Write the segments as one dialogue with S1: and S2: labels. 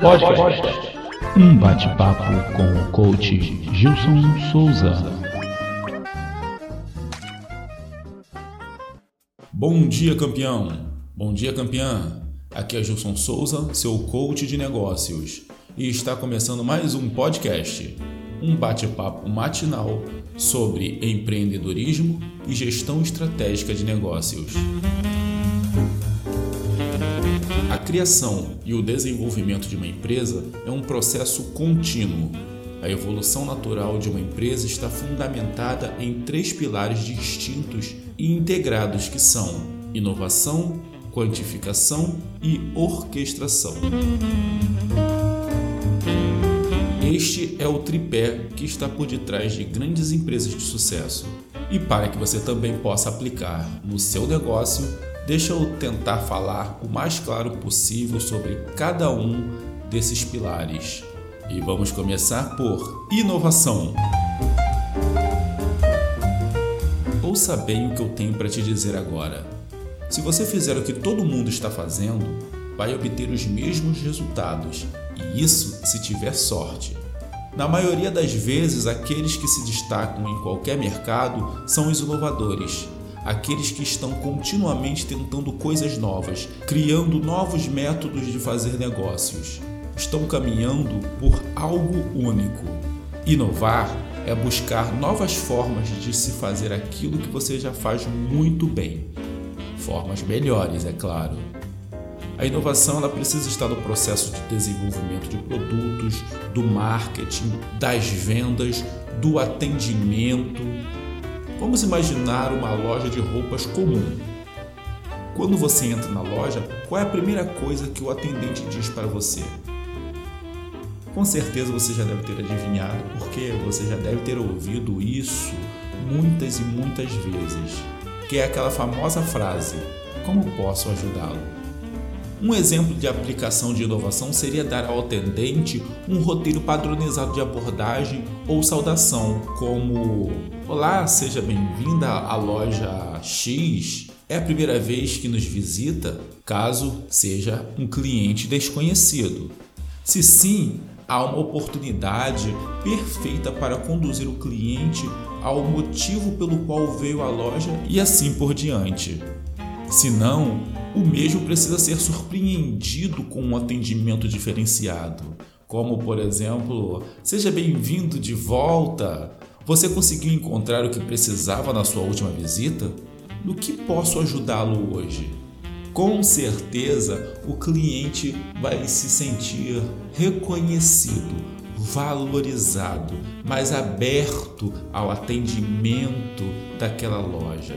S1: Podcast. Um bate-papo com o coach Gilson Souza.
S2: Bom dia, campeão! Bom dia, campeã! Aqui é Gilson Souza, seu coach de negócios, e está começando mais um podcast, um bate-papo matinal sobre empreendedorismo e gestão estratégica de negócios. A criação e o desenvolvimento de uma empresa é um processo contínuo. A evolução natural de uma empresa está fundamentada em três pilares distintos e integrados que são inovação, quantificação e orquestração. Este é o tripé que está por detrás de grandes empresas de sucesso. E para que você também possa aplicar no seu negócio, deixa eu tentar falar o mais claro possível sobre cada um desses pilares. E vamos começar por inovação. Ouça bem o que eu tenho para te dizer agora. Se você fizer o que todo mundo está fazendo, vai obter os mesmos resultados, e isso se tiver sorte. Na maioria das vezes, aqueles que se destacam em qualquer mercado são os inovadores, aqueles que estão continuamente tentando coisas novas, criando novos métodos de fazer negócios. Estão caminhando por algo único. Inovar é buscar novas formas de se fazer aquilo que você já faz muito bem. Formas melhores, é claro. A inovação ela precisa estar no processo de desenvolvimento de produtos, do marketing, das vendas, do atendimento. Vamos imaginar uma loja de roupas comum. Quando você entra na loja, qual é a primeira coisa que o atendente diz para você? Com certeza você já deve ter adivinhado, porque você já deve ter ouvido isso muitas e muitas vezes, que é aquela famosa frase: Como posso ajudá-lo? Um exemplo de aplicação de inovação seria dar ao atendente um roteiro padronizado de abordagem ou saudação, como: Olá, seja bem-vinda à loja X. É a primeira vez que nos visita, caso seja um cliente desconhecido. Se sim, há uma oportunidade perfeita para conduzir o cliente ao motivo pelo qual veio à loja e assim por diante. Se não, o mesmo precisa ser surpreendido com um atendimento diferenciado, como por exemplo, seja bem-vindo de volta. Você conseguiu encontrar o que precisava na sua última visita? No que posso ajudá-lo hoje? Com certeza o cliente vai se sentir reconhecido, valorizado, mais aberto ao atendimento daquela loja.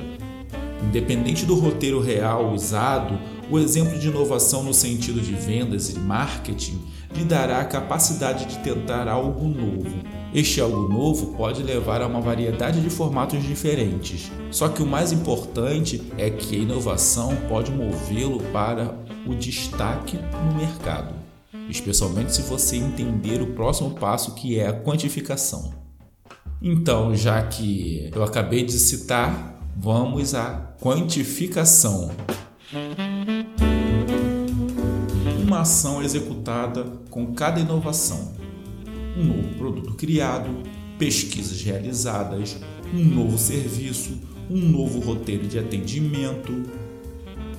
S2: Independente do roteiro real usado, o exemplo de inovação no sentido de vendas e marketing lhe dará a capacidade de tentar algo novo. Este algo novo pode levar a uma variedade de formatos diferentes, só que o mais importante é que a inovação pode movê-lo para o destaque no mercado, especialmente se você entender o próximo passo que é a quantificação. Então, já que eu acabei de citar Vamos à quantificação. Uma ação executada com cada inovação. Um novo produto criado, pesquisas realizadas, um novo serviço, um novo roteiro de atendimento.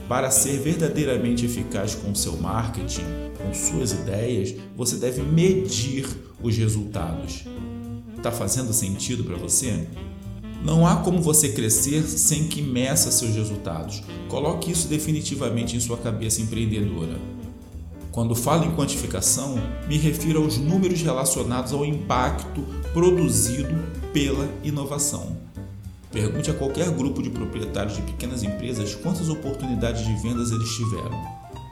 S2: Para ser verdadeiramente eficaz com seu marketing, com suas ideias, você deve medir os resultados. Está fazendo sentido para você? Não há como você crescer sem que meça seus resultados. Coloque isso definitivamente em sua cabeça empreendedora. Quando falo em quantificação, me refiro aos números relacionados ao impacto produzido pela inovação. Pergunte a qualquer grupo de proprietários de pequenas empresas quantas oportunidades de vendas eles tiveram.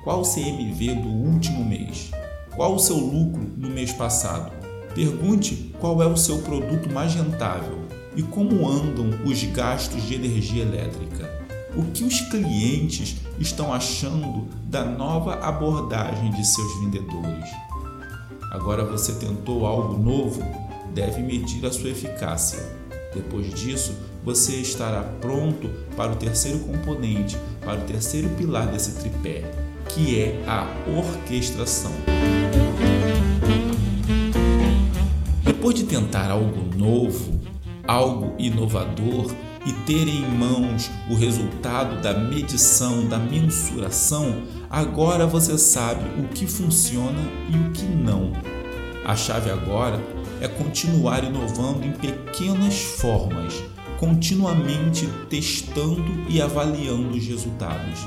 S2: Qual o CMV do último mês? Qual o seu lucro no mês passado? Pergunte qual é o seu produto mais rentável e como andam os gastos de energia elétrica. O que os clientes estão achando da nova abordagem de seus vendedores? Agora você tentou algo novo? Deve medir a sua eficácia. Depois disso, você estará pronto para o terceiro componente, para o terceiro pilar desse tripé, que é a orquestração. Depois de tentar algo novo, algo inovador e ter em mãos o resultado da medição, da mensuração, agora você sabe o que funciona e o que não. A chave agora é continuar inovando em pequenas formas, continuamente testando e avaliando os resultados.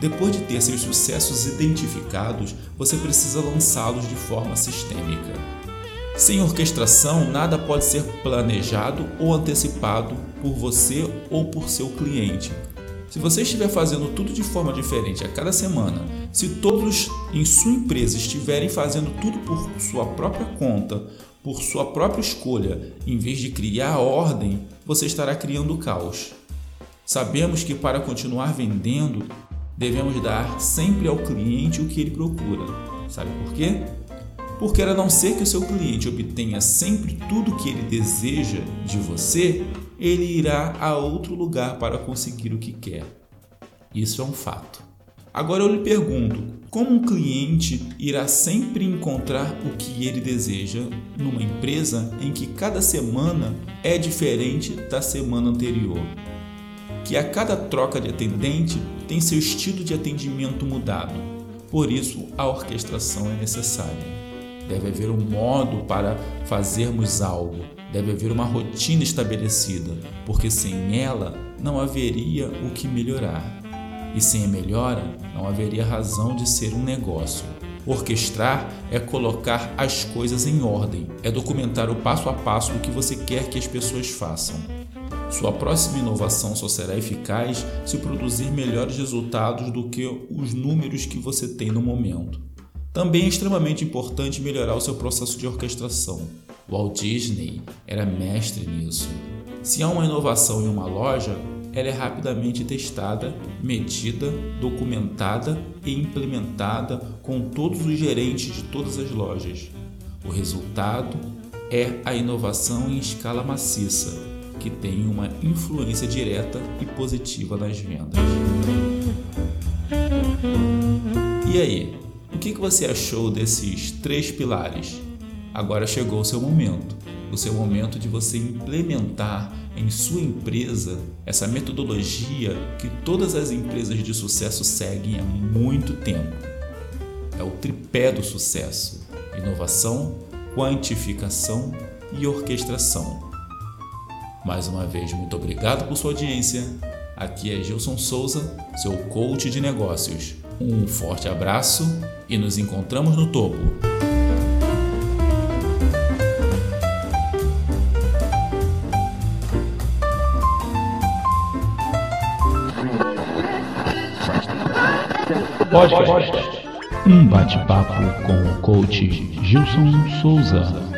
S2: Depois de ter seus sucessos identificados, você precisa lançá-los de forma sistêmica. Sem orquestração, nada pode ser planejado ou antecipado por você ou por seu cliente. Se você estiver fazendo tudo de forma diferente a cada semana, se todos em sua empresa estiverem fazendo tudo por sua própria conta, por sua própria escolha, em vez de criar ordem, você estará criando caos. Sabemos que para continuar vendendo, devemos dar sempre ao cliente o que ele procura. Sabe por quê? Porque a não ser que o seu cliente obtenha sempre tudo o que ele deseja de você, ele irá a outro lugar para conseguir o que quer. Isso é um fato. Agora eu lhe pergunto: como um cliente irá sempre encontrar o que ele deseja numa empresa em que cada semana é diferente da semana anterior? Que a cada troca de atendente tem seu estilo de atendimento mudado. Por isso, a orquestração é necessária. Deve haver um modo para fazermos algo, deve haver uma rotina estabelecida, porque sem ela não haveria o que melhorar. E sem a melhora, não haveria razão de ser um negócio. Orquestrar é colocar as coisas em ordem, é documentar o passo a passo do que você quer que as pessoas façam. Sua próxima inovação só será eficaz se produzir melhores resultados do que os números que você tem no momento. Também é extremamente importante melhorar o seu processo de orquestração. Walt Disney era mestre nisso. Se há uma inovação em uma loja, ela é rapidamente testada, medida, documentada e implementada com todos os gerentes de todas as lojas. O resultado é a inovação em escala maciça, que tem uma influência direta e positiva nas vendas. E aí, o que você achou desses três pilares? Agora chegou o seu momento, o seu momento de você implementar em sua empresa essa metodologia que todas as empresas de sucesso seguem há muito tempo. É o tripé do sucesso: inovação, quantificação e orquestração. Mais uma vez, muito obrigado por sua audiência. Aqui é Gilson Souza, seu coach de negócios. Um forte abraço e nos encontramos no topo.
S1: Pode. Um bate-papo com o coach Gilson Souza.